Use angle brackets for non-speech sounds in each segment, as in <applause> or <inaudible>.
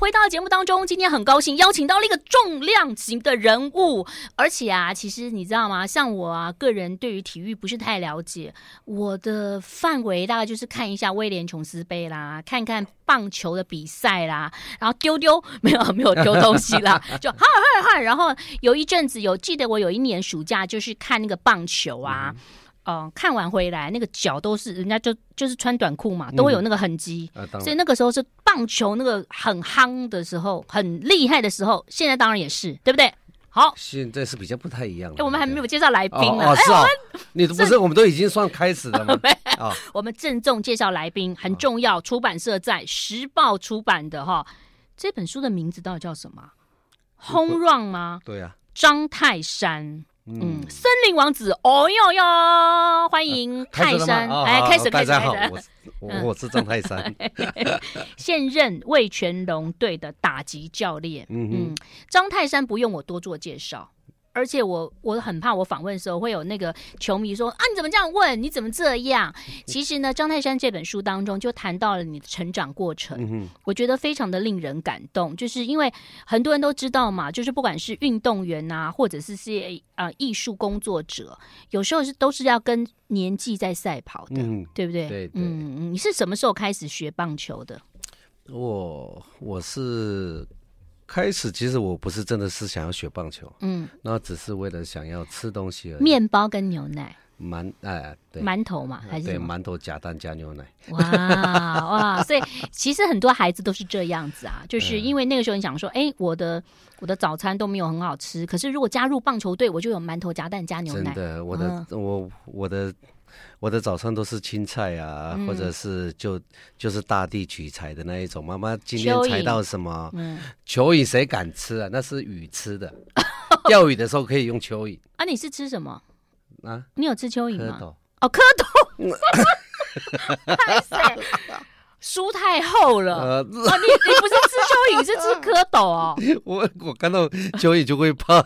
回到节目当中，今天很高兴邀请到了一个重量级的人物，而且啊，其实你知道吗？像我啊，个人对于体育不是太了解，我的范围大概就是看一下威廉琼斯杯啦，看看棒球的比赛啦，<laughs> 然后丢丢没有没有丢东西啦，就嗨嗨嗨，然后有一阵子有记得我有一年暑假就是看那个棒球啊。嗯看完回来那个脚都是，人家就就是穿短裤嘛，都会有那个痕迹，嗯啊、所以那个时候是棒球那个很夯的时候，很厉害的时候。现在当然也是，对不对？好，现在是比较不太一样。哎，我们还没有介绍来宾呢。哦，是啊，你不是我们都已经算开始了吗？<laughs> 啊、我们郑重介绍来宾很重要，出版社在时报出版的哈。这本书的名字到底叫什么？Home Run 吗？对呀、啊，张泰山。嗯，森林王子，哦哟哟，欢迎泰山，哎，开始，开始，大家好，我是我，我是张泰山，<laughs> 现任魏全龙队的打击教练。嗯嗯，张泰山不用我多做介绍。而且我我很怕我访问的时候会有那个球迷说啊，你怎么这样问？你怎么这样？其实呢，张泰山这本书当中就谈到了你的成长过程，嗯、我觉得非常的令人感动。就是因为很多人都知道嘛，就是不管是运动员呐、啊，或者是些啊艺术工作者，有时候是都是要跟年纪在赛跑的，嗯、对不对？对对。嗯嗯，你是什么时候开始学棒球的？我我是。开始其实我不是真的是想要学棒球，嗯，那只是为了想要吃东西而已。面包跟牛奶，馒哎对，馒头嘛还是对馒头夹蛋加牛奶。哇哇，所以其实很多孩子都是这样子啊，<laughs> 就是因为那个时候你想说，哎、欸，我的我的早餐都没有很好吃，可是如果加入棒球队，我就有馒头夹蛋加牛奶。真的，我的、嗯、我我的。我的早餐都是青菜啊，嗯、或者是就就是大地取材的那一种。妈妈今天采到什么？嗯，蚯蚓谁敢吃啊？那是鱼吃的。钓鱼的时候可以用蚯蚓。<laughs> 啊，你是吃什么？啊，你有吃蚯蚓吗？蝌蚪。哦，蝌蚪。<laughs> <laughs> 太帅，书太厚了。呃、啊，你你不是吃蚯蚓，是吃蝌蚪哦。我我看到蚯蚓就会怕。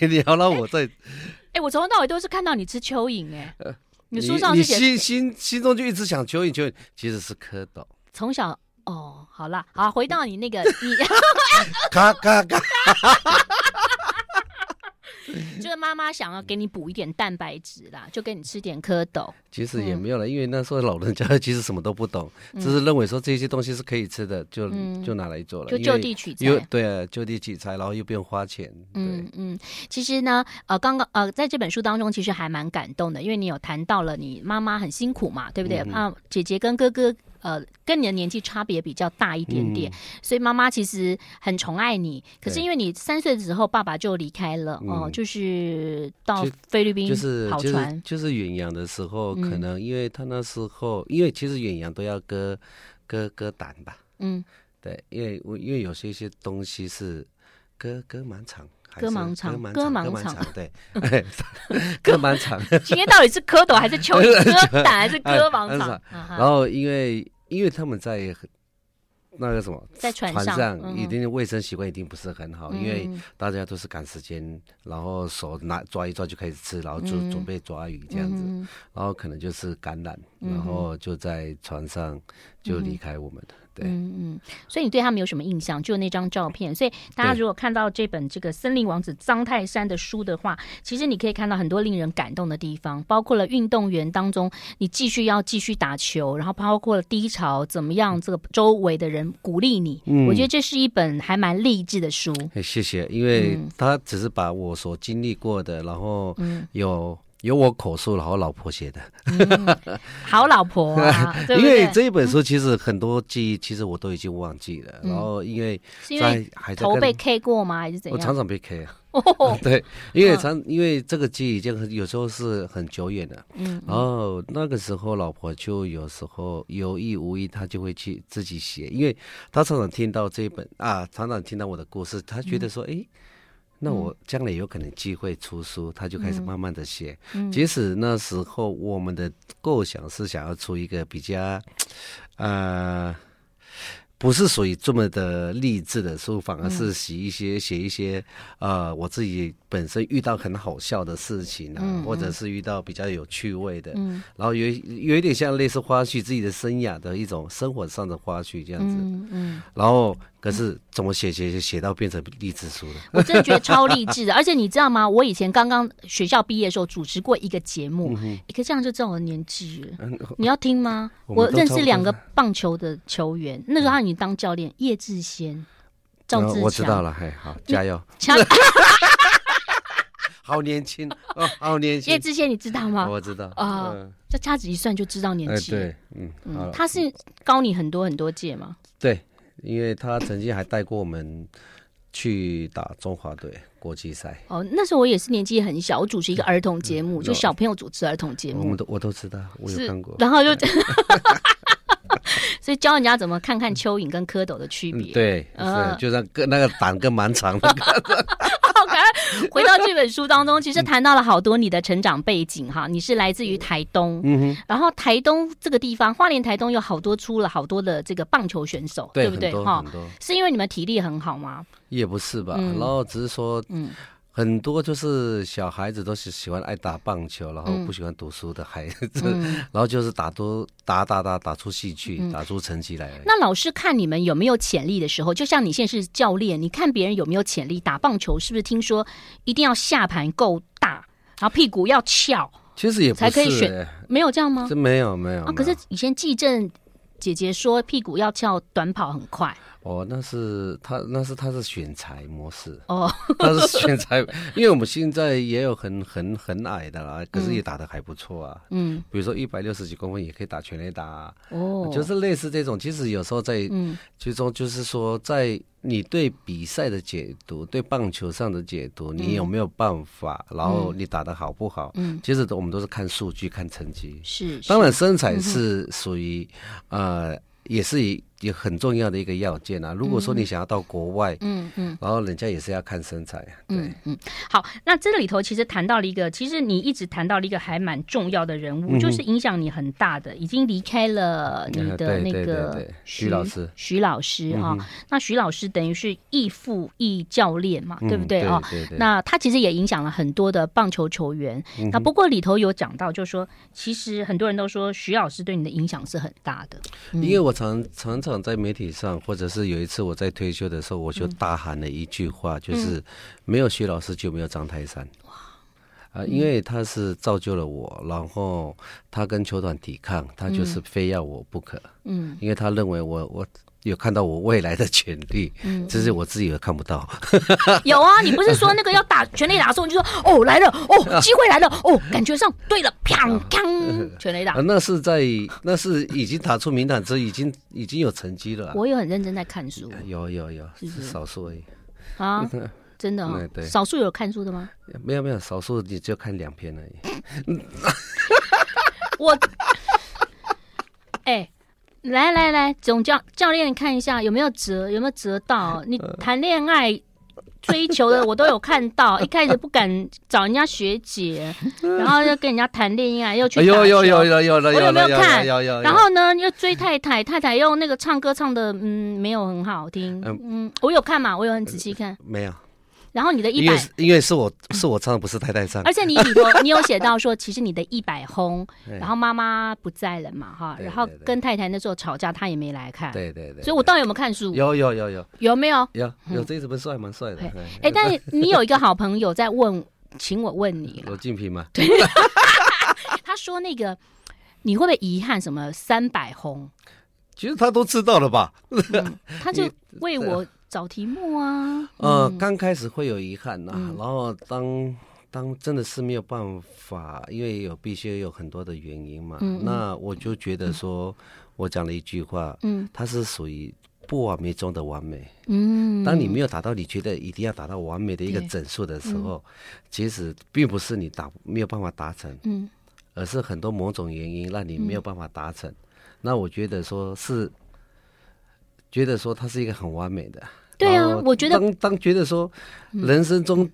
你你要让我再。哎、欸，我从头到尾都是看到你吃蚯蚓哎。呃你书上你心心心中就一直想蚯蚓，蚯蚓其实是蝌蚪。从小哦，好了，好，回到你那个你，咔 <laughs> 咔咔，就是妈妈想要给你补一点蛋白质啦，就给你吃点蝌蚪。其实也没有了，因为那时候老人家 <laughs> 其实什么都不懂，只是认为说这些东西是可以吃的，就就拿来做了，就就地取材。对啊，就地取材，然后又不用花钱。嗯嗯，其实呢，呃，刚刚呃，在这本书当中，其实还蛮感动的，因为你有谈到了你妈妈很辛苦嘛，对不对？啊，姐姐跟哥哥。呃，跟你的年纪差别比较大一点点，嗯、所以妈妈其实很宠爱你。可是因为你三岁的时候，爸爸就离开了哦、呃，就是到菲律宾跑船，就是远洋的时候，可能因为他那时候，嗯、因为其实远洋都要割割割胆吧，嗯，对，因为我因为有些一些东西是割割蛮长，割蛮长，<laughs> 割蛮长，对，割蛮长。今天到底是蝌蚪还是蚯蚓？割胆还是割蛮长？<laughs> 然后因为。因为他们在那个什么，在船上，一定卫生习惯一定不是很好，嗯、因为大家都是赶时间，然后手拿抓一抓就开始吃，然后就准备抓鱼这样子，嗯、然后可能就是感染，嗯、然后就在船上就离开我们了。嗯对嗯嗯，所以你对他们有什么印象？就那张照片。所以大家如果看到这本这个森林王子张泰山的书的话，其实你可以看到很多令人感动的地方，包括了运动员当中，你继续要继续打球，然后包括了低潮怎么样，这个周围的人鼓励你。嗯，我觉得这是一本还蛮励志的书。谢谢，因为他只是把我所经历过的，然后有。有我口述，然后老婆写的，嗯，好老婆啊！<laughs> 因为这一本书其实很多记忆，其实我都已经忘记了。嗯、然后因为在还在头被 K 过吗？还是怎样？我常常被 K 啊。哦、<laughs> 对，因为常因为这个记忆已经有时候是很久远的。嗯。然后那个时候，老婆就有时候有意无意，她就会去自己写，因为她常常听到这一本啊，常常听到我的故事，她觉得说，哎、嗯。那我将来有可能机会出书，他就开始慢慢的写。嗯，即使那时候我们的构想是想要出一个比较，呃，不是属于这么的励志的书，反而是写一些写一些呃我自己本身遇到很好笑的事情啊，或者是遇到比较有趣味的，然后有有一点像类似花絮自己的生涯的一种生活上的花絮这样子。嗯，然后。可是怎么写写写写到变成励志书了？我真的觉得超励志的。<laughs> 而且你知道吗？我以前刚刚学校毕业的时候主持过一个节目，一个这样就知道我年纪了。你要听吗？我认识两个棒球的球员，那时候他已经当教练，叶志先、赵志强。我知道了，嘿，好，加油。<laughs> <laughs> 好年轻哦，好年轻。叶志先，你知道吗？我知道啊，这掐指一算就知道年纪。对，嗯嗯，他是高你很多很多届吗？对，因为他曾经还带过我们去打中华队国际赛。哦，那时候我也是年纪很小，我主持一个儿童节目，就小朋友主持儿童节目。我都我都知道，我有看过。然后就，<laughs> 所以教人家怎么看看蚯蚓跟蝌蚪的区别。对，是，就像跟那个胆更蛮长的。<laughs> 回到这本书当中，其实谈到了好多你的成长背景哈，你是来自于台东，嗯哼，然后台东这个地方，花莲台东有好多出了好多的这个棒球选手，对不对？哈，是因为你们体力很好吗？也不是吧，然后只是说，嗯。很多就是小孩子都是喜欢爱打棒球，然后不喜欢读书的孩子，嗯、<laughs> 然后就是打多打打打打出戏去，嗯、打出成绩来。那老师看你们有没有潜力的时候，就像你现在是教练，你看别人有没有潜力打棒球，是不是听说一定要下盘够大，然后屁股要翘？其实也才可以选，没有这样吗？这没有没有啊。可是以前纪政姐姐说屁股要翘，短跑很快。哦，那是他，那是他是选材模式哦，<laughs> 他是选材，因为我们现在也有很很很矮的啦，可是也打的还不错啊。嗯，比如说一百六十几公分也可以打全垒打啊。哦，就是类似这种。其实有时候在，嗯，其中就是说，在你对比赛的解读，对棒球上的解读，你有没有办法？然后你打的好不好？嗯，其实我们都是看数据、看成绩。是，当然身材是属于呃。也是一也很重要的一个要件啊。如果说你想要到国外，嗯嗯，然后人家也是要看身材，对，嗯嗯。好，那这里头其实谈到了一个，其实你一直谈到了一个还蛮重要的人物，就是影响你很大的，已经离开了你的那个徐老师，徐老师哈。那徐老师等于是义父义教练嘛，对不对啊？那他其实也影响了很多的棒球球员。那不过里头有讲到，就是说，其实很多人都说徐老师对你的影响是很大的，因为我。常常常在媒体上，或者是有一次我在退休的时候，我就大喊了一句话，就是没有徐老师就没有张泰山。哇！啊，因为他是造就了我，然后他跟球团抵抗，他就是非要我不可。嗯，因为他认为我我。有看到我未来的潜力，嗯，只是我自己也看不到。<laughs> 有啊，你不是说那个要打全垒打的时候，你就说 <laughs> 哦来了，哦机会来了，哦感觉上对了，砰砰全垒打。那是在那是已经打出名堂之后，已经已经有成绩了。我有很认真在看书，有有有，是少数而已。啊，<laughs> 真的啊，对，少数有看书的吗？没有没有，少数你就看两篇而已。<laughs> 我，<laughs> 哎。来来来，总教教练看一下有没有折，有没有折到？<laughs> 你谈恋爱追求的我都有看到，一开始不敢找人家学姐，然后又跟人家谈恋爱，又去有有有有有我有没有看？有有。然后呢，又追太太，太太又那个唱歌唱的嗯没有很好听，嗯，我有看嘛，我有很仔细看，没有。然后你的一百，因为是我是我唱的，不是太太唱。而且你里头你有写到说，其实你的一百轰，<laughs> 然后妈妈不在了嘛，哈，然后跟太太那时候吵架，她也没来看。对对对。所以我到底有没有看书？有有有有。有没有？有有，这一本书还蛮帅的。哎，但是你有一个好朋友在问，<laughs> 请我问你罗静平吗？对。<laughs> 他说那个你会不会遗憾什么三百轰？其实他都知道了吧？他就为我。找题目啊，呃，刚开始会有遗憾呐，然后当当真的是没有办法，因为有必须有很多的原因嘛，那我就觉得说，我讲了一句话，嗯，它是属于不完美中的完美，嗯，当你没有达到你觉得一定要达到完美的一个整数的时候，其实并不是你达没有办法达成，嗯，而是很多某种原因让你没有办法达成，那我觉得说是觉得说它是一个很完美的。对啊，我觉得当当觉得说，人生中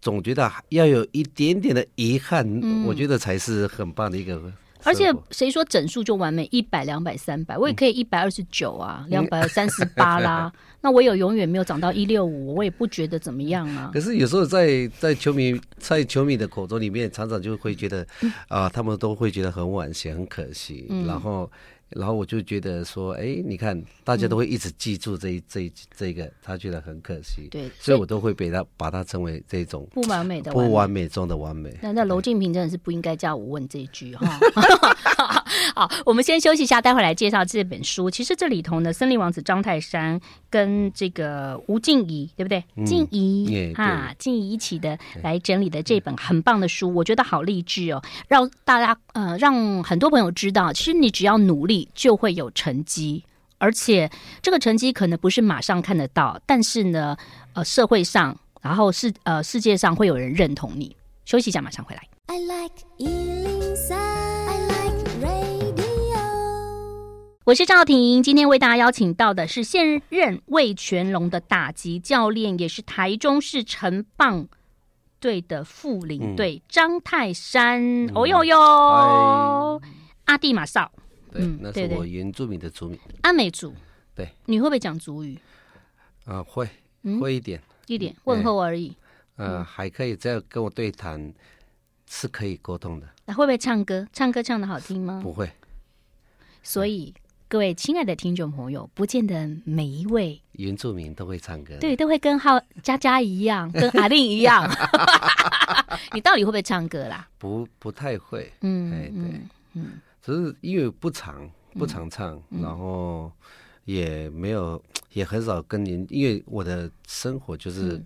总觉得要有一点点的遗憾，嗯、我觉得才是很棒的一个。而且谁说整数就完美？一百、两百、三百，我也可以一百二十九啊，两百三十八啦。<laughs> 那我有永远没有涨到一六五，我也不觉得怎么样啊。可是有时候在在球迷在球迷的口中里面，常常就会觉得啊、他们都会觉得很惋惜、很可惜，嗯、然后。然后我就觉得说，哎，你看，大家都会一直记住这一、嗯、这一这个，他觉得很可惜。对，所以我都会被他把它称为这种不完美的不完美中的完美。那那楼静平真的是不应该叫我问这一句哈。<laughs> <laughs> 好，我们先休息一下，待会来介绍这本书。其实这里头呢，森林王子张泰山跟这个吴静怡，对不对？静怡、嗯、啊，静怡一起的来整理的这本很棒的书，我觉得好励志哦，让大家呃，让很多朋友知道，其实你只要努力。就会有成绩，而且这个成绩可能不是马上看得到，但是呢，呃，社会上，然后世呃世界上会有人认同你。休息一下，马上回来。I like 103, I like radio。我是赵婷，今天为大家邀请到的是现任魏全龙的打击教练，也是台中市城棒队的副领队张泰山。嗯、哦呦呦，阿弟马少。对，那是我原住民的族名，阿美族。对，你会不会讲族语？啊，会，会一点，一点问候而已。呃，还可以，只要跟我对谈是可以沟通的。那会不会唱歌？唱歌唱的好听吗？不会。所以，各位亲爱的听众朋友，不见得每一位原住民都会唱歌。对，都会跟浩佳佳一样，<laughs> 跟阿令一样。<laughs> 你到底会不会唱歌啦？不，不太会。嗯，哎，对，嗯。只是因为不常不常唱，然后也没有也很少跟您，因为我的生活就是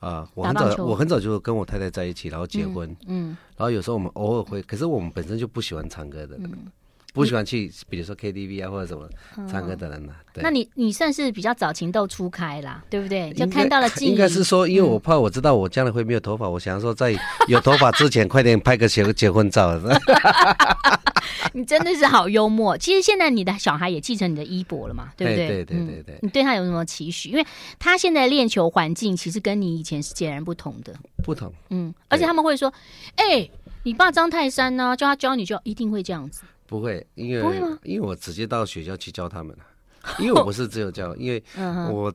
啊、我很早我很早就跟我太太在一起，然后结婚，嗯，嗯。然后有时候我们偶尔会，可是我们本身就不喜欢唱歌的。嗯不喜欢去，比如说 KTV 啊或者什么唱歌的人呢、啊？对，那你你算是比较早情窦初开啦，对不对？就看到了。应该是说，因为我怕我知道我将来会没有头发，嗯、我想说在有头发之前快点拍个结结婚照。<laughs> 你真的是好幽默。其实现在你的小孩也继承你的衣钵了嘛，<laughs> 对不对？对对对对对、嗯。你对他有什么期许？因为他现在练球环境其实跟你以前是截然不同的。不同。嗯，而且他们会说：“哎、欸，你爸张泰山呢、啊？叫他教你就一定会这样子。”不会，因为因为我直接到学校去教他们了，因为我不是只有教，因为 <laughs> 我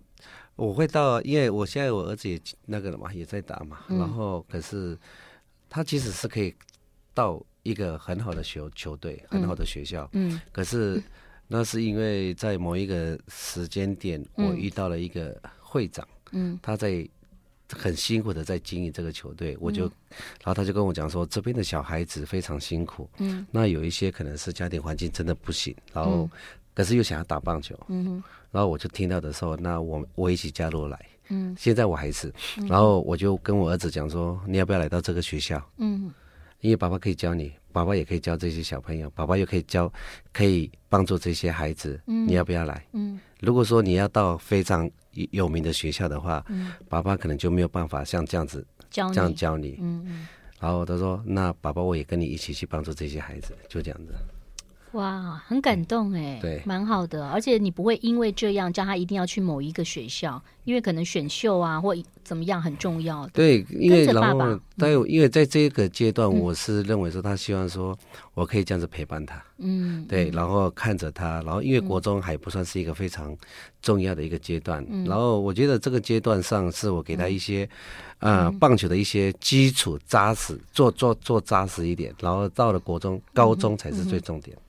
我会到，因为我现在我儿子也那个了嘛，也在打嘛，然后可是他其实是可以到一个很好的球球队，很好的学校，嗯，可是那是因为在某一个时间点，我遇到了一个会长，嗯，他在。很辛苦的在经营这个球队，我就，嗯、然后他就跟我讲说，这边的小孩子非常辛苦，嗯，那有一些可能是家庭环境真的不行，然后，嗯、可是又想要打棒球，嗯哼，然后我就听到的时候，那我我一起加入来，嗯，现在我还是，然后我就跟我儿子讲说，你要不要来到这个学校？嗯，因为爸爸可以教你，爸爸也可以教这些小朋友，爸爸又可以教，可以帮助这些孩子，嗯，你要不要来？嗯，如果说你要到非常。有名的学校的话，嗯、爸爸可能就没有办法像这样子教你这样教你。嗯嗯。然后他说：“那爸爸我也跟你一起去帮助这些孩子，就这样子。”哇，很感动哎，对，蛮好的。而且你不会因为这样叫他一定要去某一个学校，因为可能选秀啊或怎么样很重要。对，因为然后但因为在这个阶段，我是认为说他希望说我可以这样子陪伴他，嗯，对，然后看着他，然后因为国中还不算是一个非常重要的一个阶段，然后我觉得这个阶段上是我给他一些呃棒球的一些基础扎实，做做做扎实一点，然后到了国中、高中才是最重点。嗯，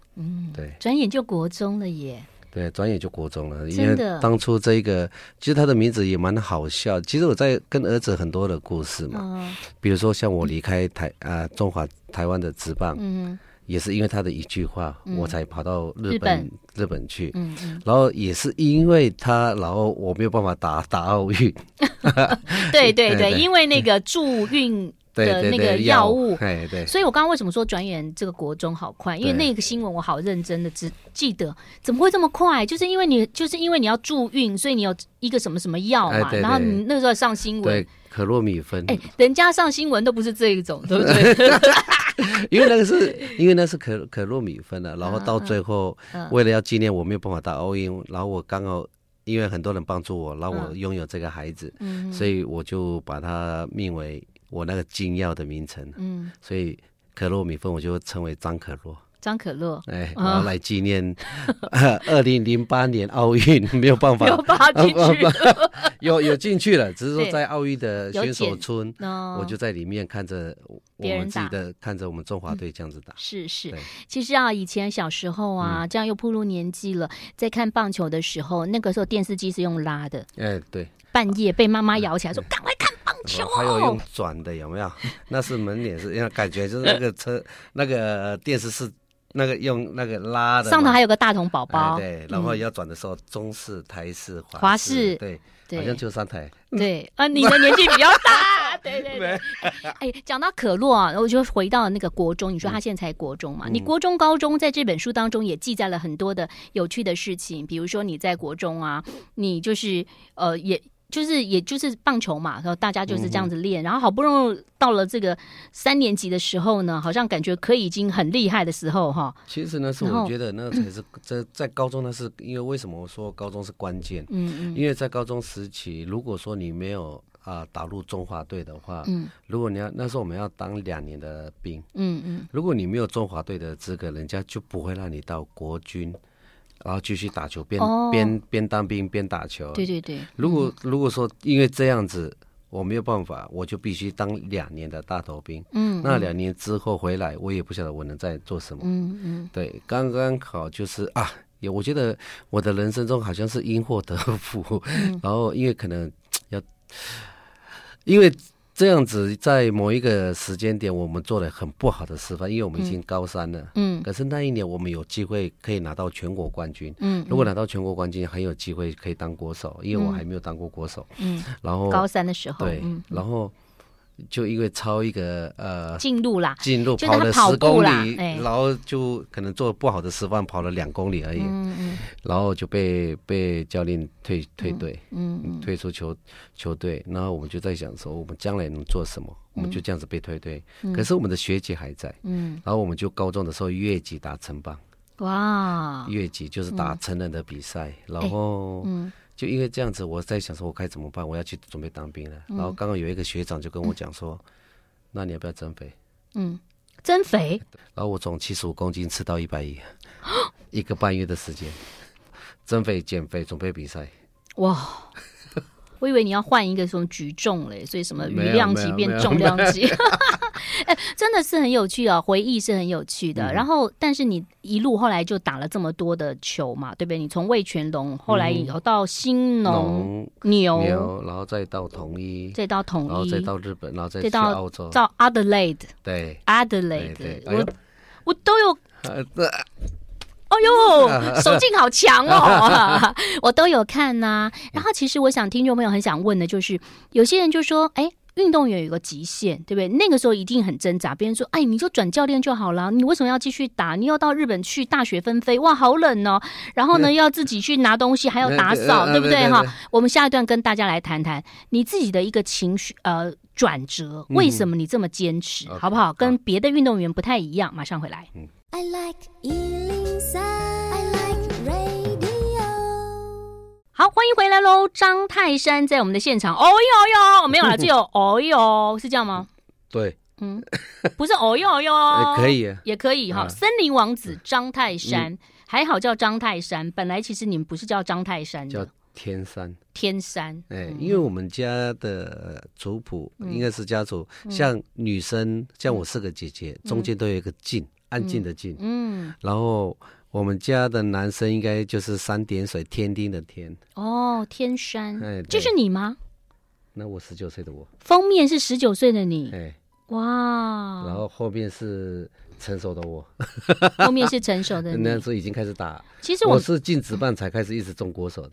对，转眼就国中了耶。对，转眼就国中了，因为当初这一个，其实他的名字也蛮好笑。其实我在跟儿子很多的故事嘛，哦、比如说像我离开台啊、呃、中华台湾的职棒，嗯，也是因为他的一句话，嗯、我才跑到日本日本，去，嗯嗯，然后也是因为他，然后我没有办法打打奥运。<laughs> 对对 <laughs> 对，因为那个助运。的那个药物，对对，所以我刚刚为什么说转眼这个国中好快？因为那个新闻我好认真的只记得，怎么会这么快？就是因为你，就是因为你要助孕，所以你有一个什么什么药嘛，然后你那时候上新闻，可洛米芬，哎，人家上新闻都不是这一种，对不对？<laughs> 因为那个是因为那是可可洛米芬的，然后到最后为了要纪念我没有办法打奥运，然后我刚好因为很多人帮助我，让我拥有这个孩子，所以我就把它命为。我那个精药的名称，嗯，所以可洛米粉我就称为张可洛，张可洛，哎，然后来纪念 <laughs> 二零零八年奥运 <laughs> 没有办法，有进去，<laughs> 有有进去了，只是说在奥运的选手村，哦、我就在里面看着我们自己的，看着我们中华队这样子打。嗯、是是，其实啊，以前小时候啊，嗯、这样又步入年纪了，在看棒球的时候，那个时候电视机是用拉的。哎，对。半夜被妈妈摇起来说：“赶快看棒球。”还有用转的有没有？<laughs> 那是门脸是，因为感觉就是那个车那个电视是。那个用那个拉的，上头还有个大童宝宝，哎，对，然后要转的时候，中式、台式、华式，对，好像就三台。对啊，你的年纪比较大，<laughs> 对对对。哎，讲到可洛啊，我就回到那个国中，你说他现在才国中嘛？你国中、高中在这本书当中也记载了很多的有趣的事情，比如说你在国中啊，你就是呃也。就是，也就是棒球嘛，然后大家就是这样子练，嗯、然后好不容易到了这个三年级的时候呢，好像感觉可以已经很厉害的时候哈。其实呢，是我觉得那才是 <coughs> 在在高中，那是因为为什么我说高中是关键？嗯嗯，因为在高中时期，如果说你没有啊、呃、打入中华队的话，嗯，如果你要那时候我们要当两年的兵，嗯嗯，如果你没有中华队的资格，人家就不会让你到国军。然后继续打球，边边边当兵边打球。对对对。如果如果说因为这样子我没有办法，我就必须当两年的大头兵。嗯。那两年之后回来，我也不晓得我能再做什么。嗯嗯。对，刚刚好就是啊，也我觉得我的人生中好像是因祸得福。嗯。<laughs> 然后因为可能要，因为。这样子，在某一个时间点，我们做了很不好的示范，因为我们已经高三了。嗯。可是那一年，我们有机会可以拿到全国冠军。嗯。如果拿到全国冠军，很有机会可以当国手，因为我还没有当过国手。嗯。然后。高三的时候。对。然后。就因为超一个呃进入啦，进入跑了十公里，然后就可能做不好的示范，跑了两公里而已，嗯嗯，然后就被被教练退退队，嗯，退出球球队，然后我们就在想说，我们将来能做什么？我们就这样子被退队，可是我们的学姐还在，嗯，然后我们就高中的时候越级打成棒，哇，越级就是打成人的比赛，然后嗯。就因为这样子，我在想说，我该怎么办？我要去准备当兵了。嗯、然后刚刚有一个学长就跟我讲说：“嗯、那你要不要增肥？”嗯，增肥。<laughs> 然后我从七十五公斤吃到一百一，一个半月的时间，增肥减肥准备比赛。哇！我以为你要换一个什么举重嘞，所以什么余量级变重量级，<laughs> 哎，真的是很有趣哦，回忆是很有趣的。嗯、然后，但是你一路后来就打了这么多的球嘛，对不对？你从魏全龙，后来以后到新农牛，牛，然后再到统一，再到统一，然后再到日本，然后再到澳洲，到 Adelaide，对，Adelaide，我我都有。<laughs> 哦呦，<laughs> 手劲好强哦！<laughs> 我都有看呐、啊。然后，其实我想听众朋友很想问的，就是有些人就说：“哎，运动员有个极限，对不对？那个时候一定很挣扎。别人说：‘哎，你就转教练就好了，你为什么要继续打？你要到日本去，大雪纷飞，哇，好冷哦！然后呢，要自己去拿东西，还要打扫，对不对？哈。我们下一段跟大家来谈谈你自己的一个情绪呃转折，为什么你这么坚持，好不好？跟别的运动员不太一样。马上回来。I like 好，欢迎回来喽！张泰山在我们的现场。哦哟哟，没有了，<laughs> 只有哦哟，是这样吗？对，嗯，不是哦哟哟，可以，也可以哈。森林王子张泰山，还好叫张泰山。本来其实你们不是叫张泰山，叫天山。天山，哎，因为我们家的族谱应该是家族，像女生，像我四个姐姐，中间都有一个静，安静的静，嗯，然后。我们家的男生应该就是三点水天丁的天。哦，天山，哎，就是你吗？那我十九岁的我，封面是十九岁的你，哎，哇，然后后面是成熟的我，后面是成熟的你，<laughs> 那时候已经开始打。其实我，我是进职棒才开始一直中国手的。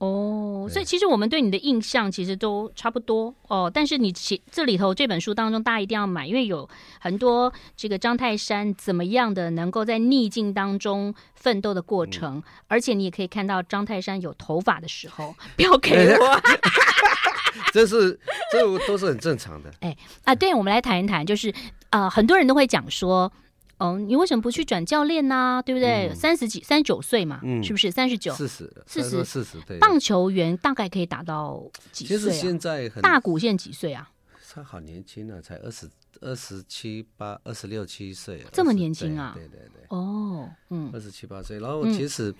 哦，所以其实我们对你的印象其实都差不多哦。但是你写这里头这本书当中，大家一定要买，因为有很多这个张泰山怎么样的能够在逆境当中奋斗的过程，嗯、而且你也可以看到张泰山有头发的时候，不要给我，<laughs> 这是这都是很正常的。哎啊，对，我们来谈一谈，就是啊、呃，很多人都会讲说。哦，你为什么不去转教练呢？对不对？三十几、三十九岁嘛，嗯是不是？三十九、四十、四十、四十。对，棒球员大概可以打到几岁？其实现在很大谷现在几岁啊？他好年轻啊，才二十二十七八、二十六七岁，这么年轻啊？对对对，哦，嗯，二十七八岁。然后其实，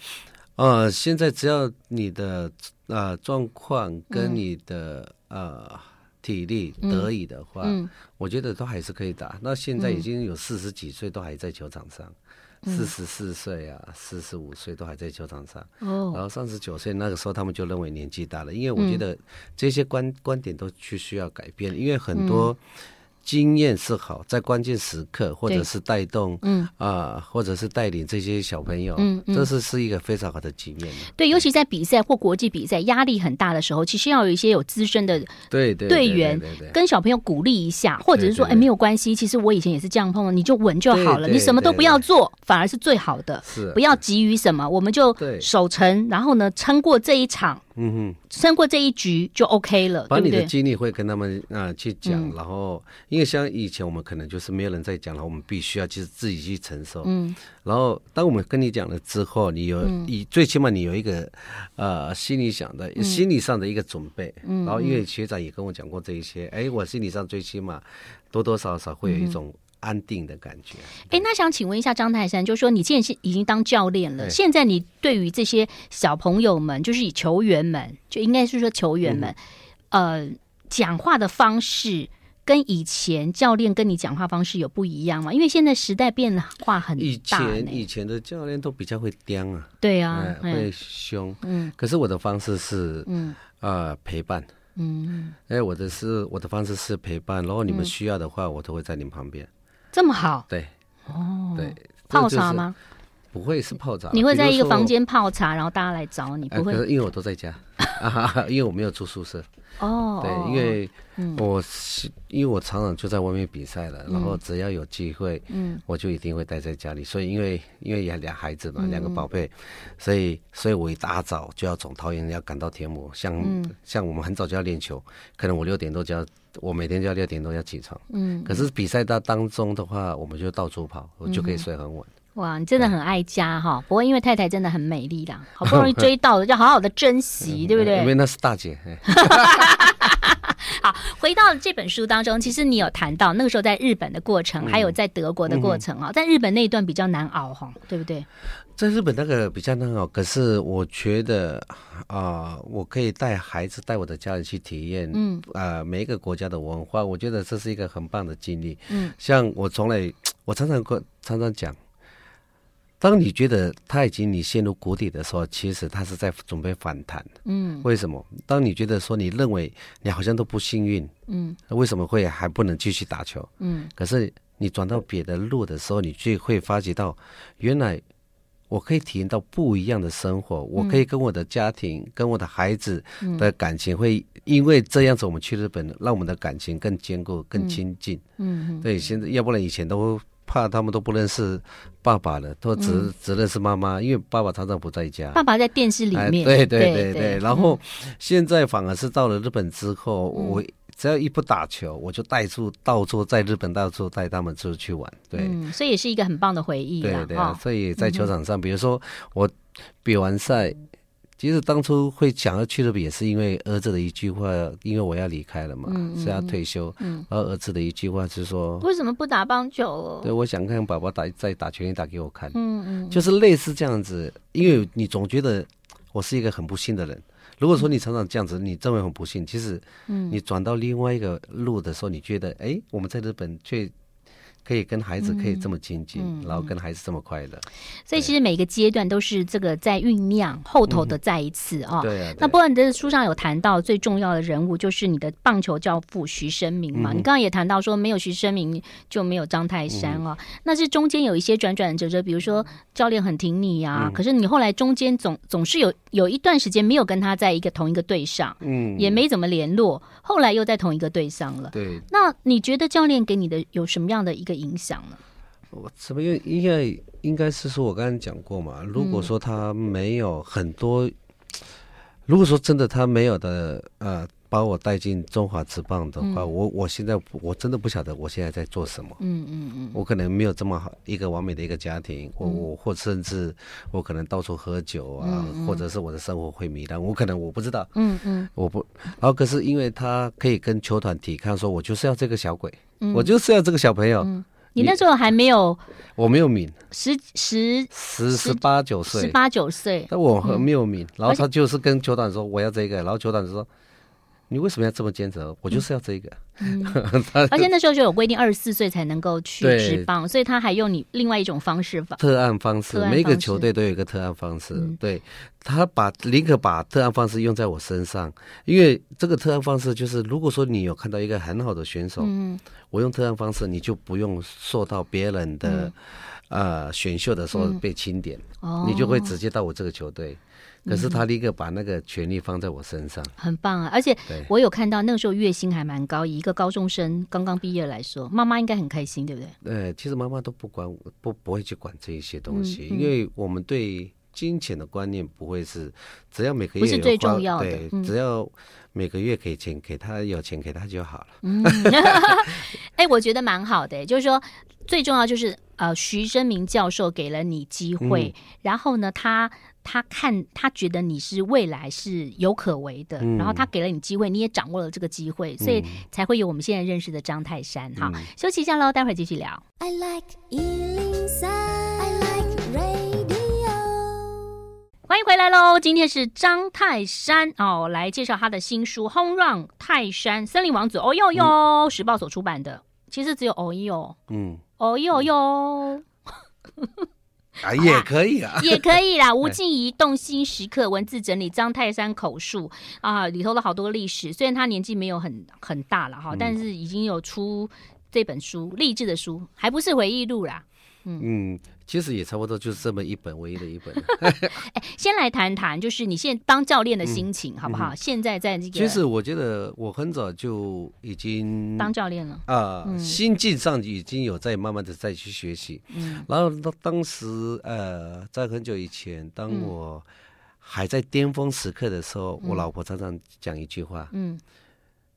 嗯、呃，现在只要你的呃状况跟你的、嗯、呃体力得以的话，嗯嗯、我觉得都还是可以打。那现在已经有四十几岁都还在球场上。四十四岁啊，四十五岁都还在球场上，哦，然后三十九岁那个时候，他们就认为年纪大了，因为我觉得这些观观点都去需要改变，因为很多。经验是好，在关键时刻或者是带动，嗯啊、呃，或者是带领这些小朋友，嗯，嗯这是是一个非常好的经验。对，尤其在比赛或国际比赛压力很大的时候，其实要有一些有资深的对队员跟小朋友鼓励一下，或者是说，哎，没有关系，其实我以前也是这样碰，你就稳就好了，你什么都不要做，反而是最好的。是，不要急于什么，我们就守城，然后呢，撑过这一场。嗯哼，胜过这一局就 OK 了，把你的经历会跟他们啊、呃、去讲，嗯、然后因为像以前我们可能就是没有人在讲了，我们必须要就是自己去承受。嗯，然后当我们跟你讲了之后，你有以、嗯、最起码你有一个呃心里想的、嗯、心理上的一个准备。嗯，然后因为学长也跟我讲过这一些，哎，我心理上最起码多多少少会有一种。嗯安定的感觉。哎，那想请问一下张泰山，就是说你现在是已经当教练了，现在你对于这些小朋友们，就是以球员们，就应该是说球员们，呃，讲话的方式跟以前教练跟你讲话方式有不一样吗？因为现在时代变化很大。以前以前的教练都比较会刁啊，对啊，会凶。嗯，可是我的方式是，嗯，呃，陪伴。嗯，哎，我的是我的方式是陪伴，然后你们需要的话，我都会在你们旁边。这么好，对，哦，对，泡茶吗？不会是泡茶，你会在一个房间泡茶，然后大家来找你，不会，因为我都在家，<laughs> 因为我没有住宿舍。哦，对，因为我是因为我常常就在外面比赛了，然后只要有机会，嗯，我就一定会待在家里。所以因为因为有俩孩子嘛，两个宝贝，所以所以我一大早就要从桃园要赶到天母，像像我们很早就要练球，可能我六点多就要。我每天就要六点多要起床，嗯，可是比赛到当中的话，我们就到处跑，我就可以睡很稳。哇，你真的很爱家哈！不过因为太太真的很美丽啦，好不容易 <laughs> 追到的，要好好的珍惜，对不对？因为那是大姐。<laughs> <laughs> 好，回到这本书当中，其实你有谈到那个时候在日本的过程，还有在德国的过程啊，在日本那一段比较难熬哈，对不对？在日本那个比较难熬，可是我觉得啊、呃，我可以带孩子、带我的家人去体验，嗯，啊、呃，每一个国家的文化，我觉得这是一个很棒的经历。嗯，像我从来，我常常常常讲，当你觉得他已经你陷入谷底的时候，其实他是在准备反弹。嗯，为什么？当你觉得说你认为你好像都不幸运，嗯，为什么会还不能继续打球？嗯，可是你转到别的路的时候，你就会发觉到原来。我可以体验到不一样的生活，我可以跟我的家庭、跟我的孩子的感情会因为这样子，我们去日本，让我们的感情更坚固、更亲近。嗯，对，现在要不然以前都怕他们都不认识爸爸了，都只只认识妈妈，因为爸爸常常不在家。爸爸在电视里面。对对对对，然后现在反而是到了日本之后，我。只要一不打球，我就带出到处在日本到处带他们出去玩，对、嗯，所以也是一个很棒的回忆。对对啊，哦、所以在球场上，嗯、比如说我比完赛，其实当初会想要去日本，也是因为儿子的一句话，因为我要离开了嘛，嗯、是要退休，嗯，然后儿子的一句话是说，为什么不打棒球？对，我想看爸爸打再打拳，你打给我看，嗯嗯，就是类似这样子，因为你总觉得我是一个很不幸的人。如果说你常常这样子，你认为很不幸，其实，你转到另外一个路的时候，你觉得，哎，我们在日本却。可以跟孩子可以这么亲近，然后跟孩子这么快乐，所以其实每个阶段都是这个在酝酿后头的再一次啊。对啊。那不过你的书上有谈到最重要的人物就是你的棒球教父徐生明嘛？嗯、你刚刚也谈到说没有徐生明就没有张泰山哦。嗯、那是中间有一些转转折折，比如说教练很挺你啊，嗯、可是你后来中间总总是有有一段时间没有跟他在一个同一个队上，嗯，也没怎么联络，后来又在同一个队上了。对。那你觉得教练给你的有什么样的一个影响呢？我怎么应应该应该是说，我刚才讲过嘛。如果说他没有很多，嗯、如果说真的他没有的呃把我带进中华职棒的话，我我现在我真的不晓得我现在在做什么。嗯嗯嗯，我可能没有这么好一个完美的一个家庭，我我或甚至我可能到处喝酒啊，或者是我的生活会糜烂，我可能我不知道。嗯嗯，我不，然后可是因为他可以跟球团抵抗，说我就是要这个小鬼，我就是要这个小朋友。你那时候还没有，我没有敏，十十十十八九岁，十八九岁，但我还没有敏，然后他就是跟球团说我要这个，然后球团就说。你为什么要这么坚持？我就是要这个。嗯、<laughs> 而且那时候就有规定，二十四岁才能够去职棒，所以他还用你另外一种方式方特案方式，每个球队都有一个特案方式。嗯、对，他把宁可把特案方式用在我身上，因为这个特案方式就是，如果说你有看到一个很好的选手，嗯、我用特案方式，你就不用受到别人的、嗯、呃选秀的时候被清点，嗯、你就会直接到我这个球队。可是他立刻把那个权利放在我身上，很棒啊！而且我有看到那个时候月薪还蛮高，以一个高中生刚刚毕业来说，妈妈应该很开心，对不对？对，其实妈妈都不管，不不会去管这一些东西，嗯嗯、因为我们对金钱的观念不会是只要每个月不是最重要的，对，嗯、只要每个月给钱给他，有钱给他就好了。嗯，<laughs> 哎，我觉得蛮好的，就是说最重要就是呃，徐祯明教授给了你机会，嗯、然后呢，他。他看，他觉得你是未来是有可为的，嗯、然后他给了你机会，你也掌握了这个机会，所以才会有我们现在认识的张泰山。好，嗯、休息一下喽，待会儿继续聊。I like 103, I like radio。欢迎回来喽，今天是张泰山。哦，来介绍他的新书《Home Run 泰山森林王子》哦哟哟，时报所出版的，其实只有哦哟，嗯，哦哟哟。啊，也可以啊，<laughs> 也可以啦。吴静怡动心时刻文字整理，张泰山口述啊，里头的好多历史。虽然他年纪没有很很大了哈，但是已经有出这本书励志的书，还不是回忆录啦。嗯。嗯其实也差不多，就是这么一本，唯一的一本。<laughs> 哎，先来谈谈，就是你现在当教练的心情，好不好？现在在这个……其实我觉得我很早就已经当教练了啊，心境上已经有在慢慢的再去学习。嗯，然后当当时呃，在很久以前，当我还在巅峰时刻的时候，我老婆常常讲一句话，嗯，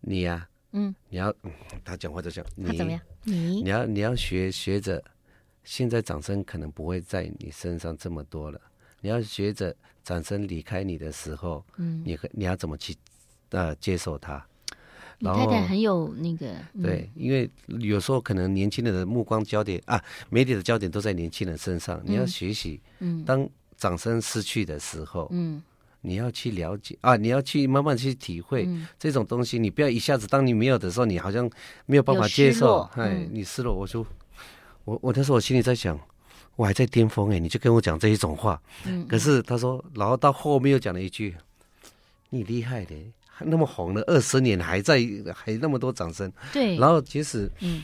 你呀，嗯，你要，<laughs> 他讲话就讲你怎么样？你你要你要学学着。现在掌声可能不会在你身上这么多了，你要学着掌声离开你的时候，嗯，你你要怎么去呃接受它？你太太很有那个，嗯、对，因为有时候可能年轻人的目光焦点啊，媒体的焦点都在年轻人身上，你要学习，嗯，当掌声失去的时候，嗯，你要去了解啊，你要去慢慢去体会这种东西，你不要一下子当你没有的时候，你好像没有办法接受，哎，你失落，我说。我我那时候我心里在想，我还在巅峰哎，你就跟我讲这一种话，嗯，可是他说，然后到后面又讲了一句，你厉害的，那么红了二十年还在还那么多掌声，对，然后其实，嗯，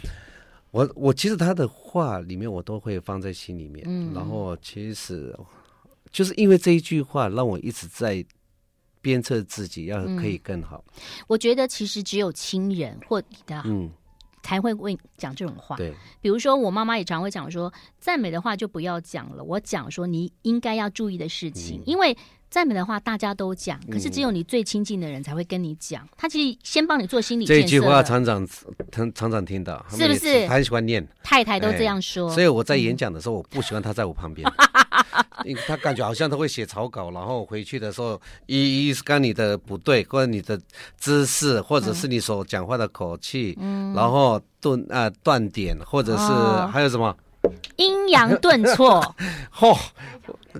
我我其实他的话里面我都会放在心里面，嗯，然后其实就是因为这一句话让我一直在鞭策自己要可以更好。我觉得其实只有亲人或你的，嗯。才会问讲这种话，对，比如说我妈妈也常会讲说，赞美的话就不要讲了，我讲说你应该要注意的事情，嗯、因为赞美的话大家都讲，可是只有你最亲近的人才会跟你讲，他其实先帮你做心理建设。这句话厂长常常常听到，是不是？他很喜欢念，太太都这样说，所以我在演讲的时候，我不喜欢他在我旁边。因为他感觉好像他会写草稿，然后回去的时候一一跟你的不对，或者你的姿势，或者是。你所讲话的口气，嗯，然后顿啊断点，或者是。还有什么阴阳顿挫。嚯，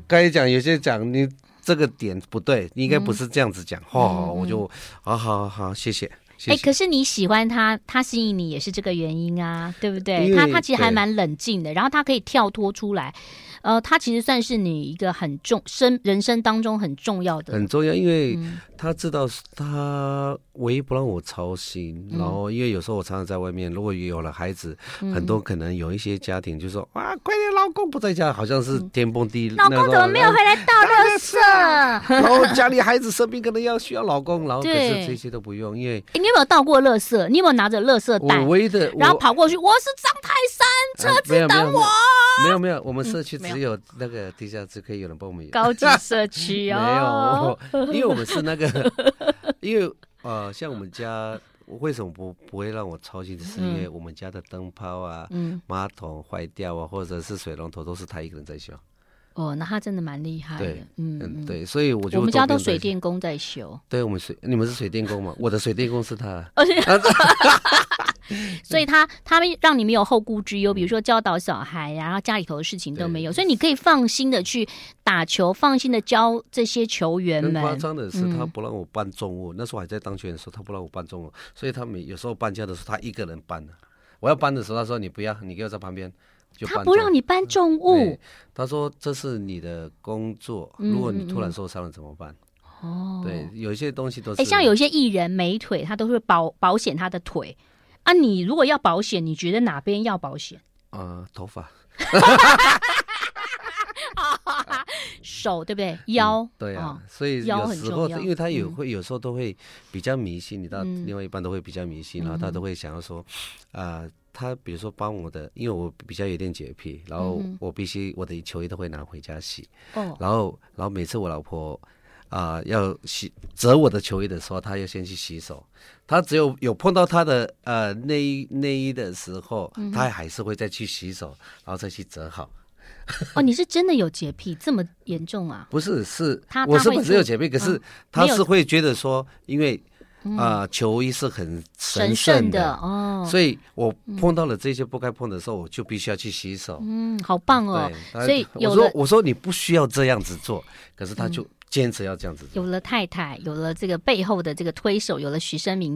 该讲有些讲你这个点不对，应该不是这样子讲。哦，我就好好好，谢谢。哎，可是你喜欢他，他吸引你也是这个原因啊，对不对？他他其实还蛮冷静的，然后他可以跳脱出来。呃，他其实算是你一个很重生人生当中很重要的，很重要，因为他知道他唯一不让我操心。嗯、然后，因为有时候我常常在外面，如果有了孩子，嗯、很多可能有一些家庭就说：“啊，快点，老公不在家，好像是天崩地裂。嗯”老公怎么没有回来倒垃圾？然后家里孩子生病，可能要需要老公，然后可是这些都不用，因为你有没有倒过垃圾？你有没有拿着垃圾袋？我唯一的，然后跑过去，我是张泰山，车子等我。没有没有，我们社区只有那个地下室可以有人帮我们。高级社区哦，<laughs> 没有，因为我们是那个，<laughs> 因为呃，像我们家，我为什么不不会让我操心？是因为我们家的灯泡啊、嗯、马桶坏掉啊，或者是水龙头，都是他一个人在修。哦，那他真的蛮厉害的。对，嗯嗯，对，所以我就我们家都水电工在修。对，我们水你们是水电工吗？我的水电工是他。<laughs> 所以他他们让你没有后顾之忧，比如说教导小孩呀，然后家里头的事情都没有，所以你可以放心的去打球，放心的教这些球员们。夸张的是，他不让我搬重物。嗯、那时候还在当球员的时候，他不让我搬重物，所以他每有时候搬家的时候，他一个人搬。我要搬的时候，他说你不要，你给我在旁边。就。他不让你搬重物。他说这是你的工作，如果你突然受伤了怎么办？哦、对，有一些东西都是。哎，像有些艺人美腿，他都会保保险他的腿。啊，你如果要保险，你觉得哪边要保险？呃，头发，手对不对？腰，嗯、对啊、哦，所以有时候，因为他有会有时候都会比较迷信，嗯、你到，另外一半都会比较迷信，嗯、然后他都会想要说，啊、呃，他比如说帮我的，因为我比较有点洁癖，然后我必须我的球衣都会拿回家洗，哦，然后然后每次我老婆。啊、呃，要洗折我的球衣的时候，他要先去洗手。他只有有碰到他的呃内衣内衣的时候，嗯、他还是会再去洗手，然后再去折好。<laughs> 哦，你是真的有洁癖这么严重啊？不是，是他我是本身有洁癖，可是他是会觉得说，因为啊、呃、球衣是很神圣的，神圣的哦，所以我碰到了这些不该碰的时候，我就必须要去洗手。嗯，好棒哦。所以我说我说你不需要这样子做，可是他就。嗯坚持要这样子。有了太太，有了这个背后的这个推手，有了徐生明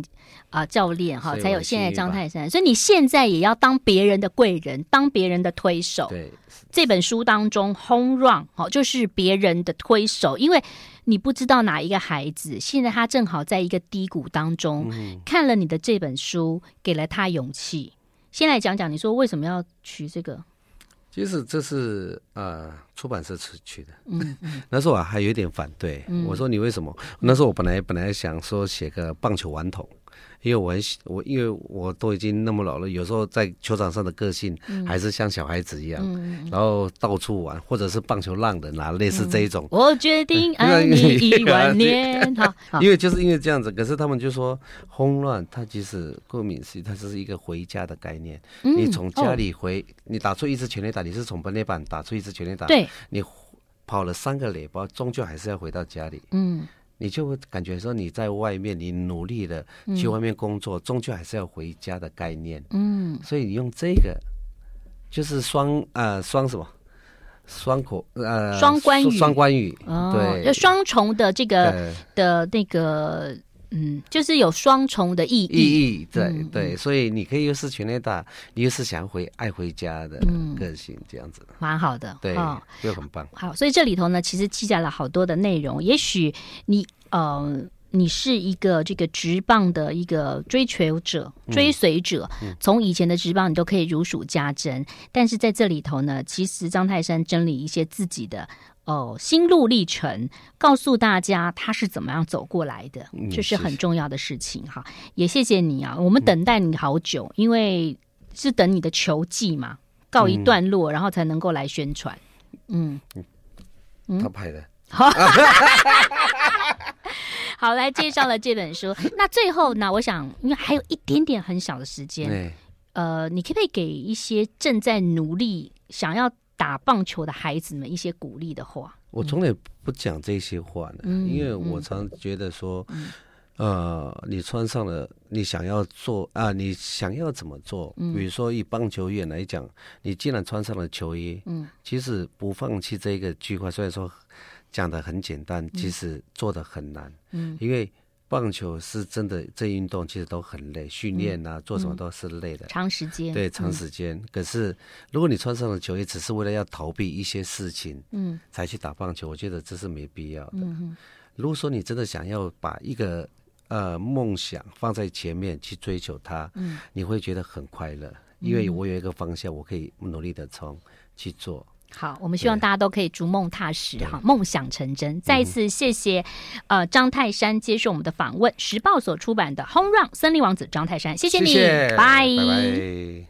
啊、呃、教练哈，才有现在张泰山。所以你现在也要当别人的贵人，当别人的推手。对，这本书当中，home run 好就是别人的推手，因为你不知道哪一个孩子现在他正好在一个低谷当中，嗯、看了你的这本书，给了他勇气。先来讲讲，你说为什么要取这个？其实这是呃出版社出去的，嗯，<laughs> 那时候我还有点反对，嗯、我说你为什么？那时候我本来本来想说写个棒球顽童。因为我很喜我，因为我都已经那么老了，有时候在球场上的个性还是像小孩子一样，嗯、然后到处玩，或者是棒球浪人啊，类似这一种。我决定爱你一万年。<laughs> 好，因为就是因为这样子，可是他们就说轰乱，它其实顾名思义，它就是一个回家的概念。嗯、你从家里回，哦、你打出一支全垒打，你是从本垒板打出一支全垒打，对，你跑了三个垒包，终究还是要回到家里。嗯。你就会感觉说你在外面，你努力的去外面工作，终究还是要回家的概念。嗯，所以你用这个，就是双呃双什么，双口呃双关语，双关语，哦、对，就双重的这个的那个。嗯，就是有双重的意义。意义，对、嗯、对，所以你可以又是全垒打，你又是想回爱回家的个性，这样子，蛮、嗯、好的，对，哦、就很棒。好，所以这里头呢，其实记载了好多的内容。也许你呃，你是一个这个直棒的一个追求者、追随者，从、嗯、以前的直棒你都可以如数家珍。嗯、但是在这里头呢，其实张泰山整理一些自己的。哦，心路历程，告诉大家他是怎么样走过来的，这、嗯、是很重要的事情哈。也谢谢你啊，我们等待你好久，嗯、因为是等你的球技嘛告一段落，嗯、然后才能够来宣传。嗯，嗯他拍的。好，<laughs> 好，来介绍了这本书。那最后呢，我想，因为还有一点点很小的时间，欸、呃，你可不可以给一些正在努力想要？打棒球的孩子们一些鼓励的话，我从来不讲这些话呢，嗯、因为我常觉得说，嗯、呃，你穿上了，你想要做啊，你想要怎么做？嗯、比如说以棒球员来讲，你既然穿上了球衣，嗯，其实不放弃这个计划，虽然说讲的很简单，其实做的很难，嗯，因为。棒球是真的，这运动其实都很累，训练啊，做什么都是累的，长时间。对，长时间。可是，如果你穿上了球衣，只是为了要逃避一些事情，嗯，才去打棒球，我觉得这是没必要的。如果说你真的想要把一个呃梦想放在前面去追求它，嗯，你会觉得很快乐，因为我有一个方向，我可以努力的冲去做。好，我们希望大家都可以逐梦踏实哈，梦想成真。再一次谢谢，呃，张泰山接受我们的访问，时报所出版的《Home Run 森林王子》张泰山，谢谢你，拜拜。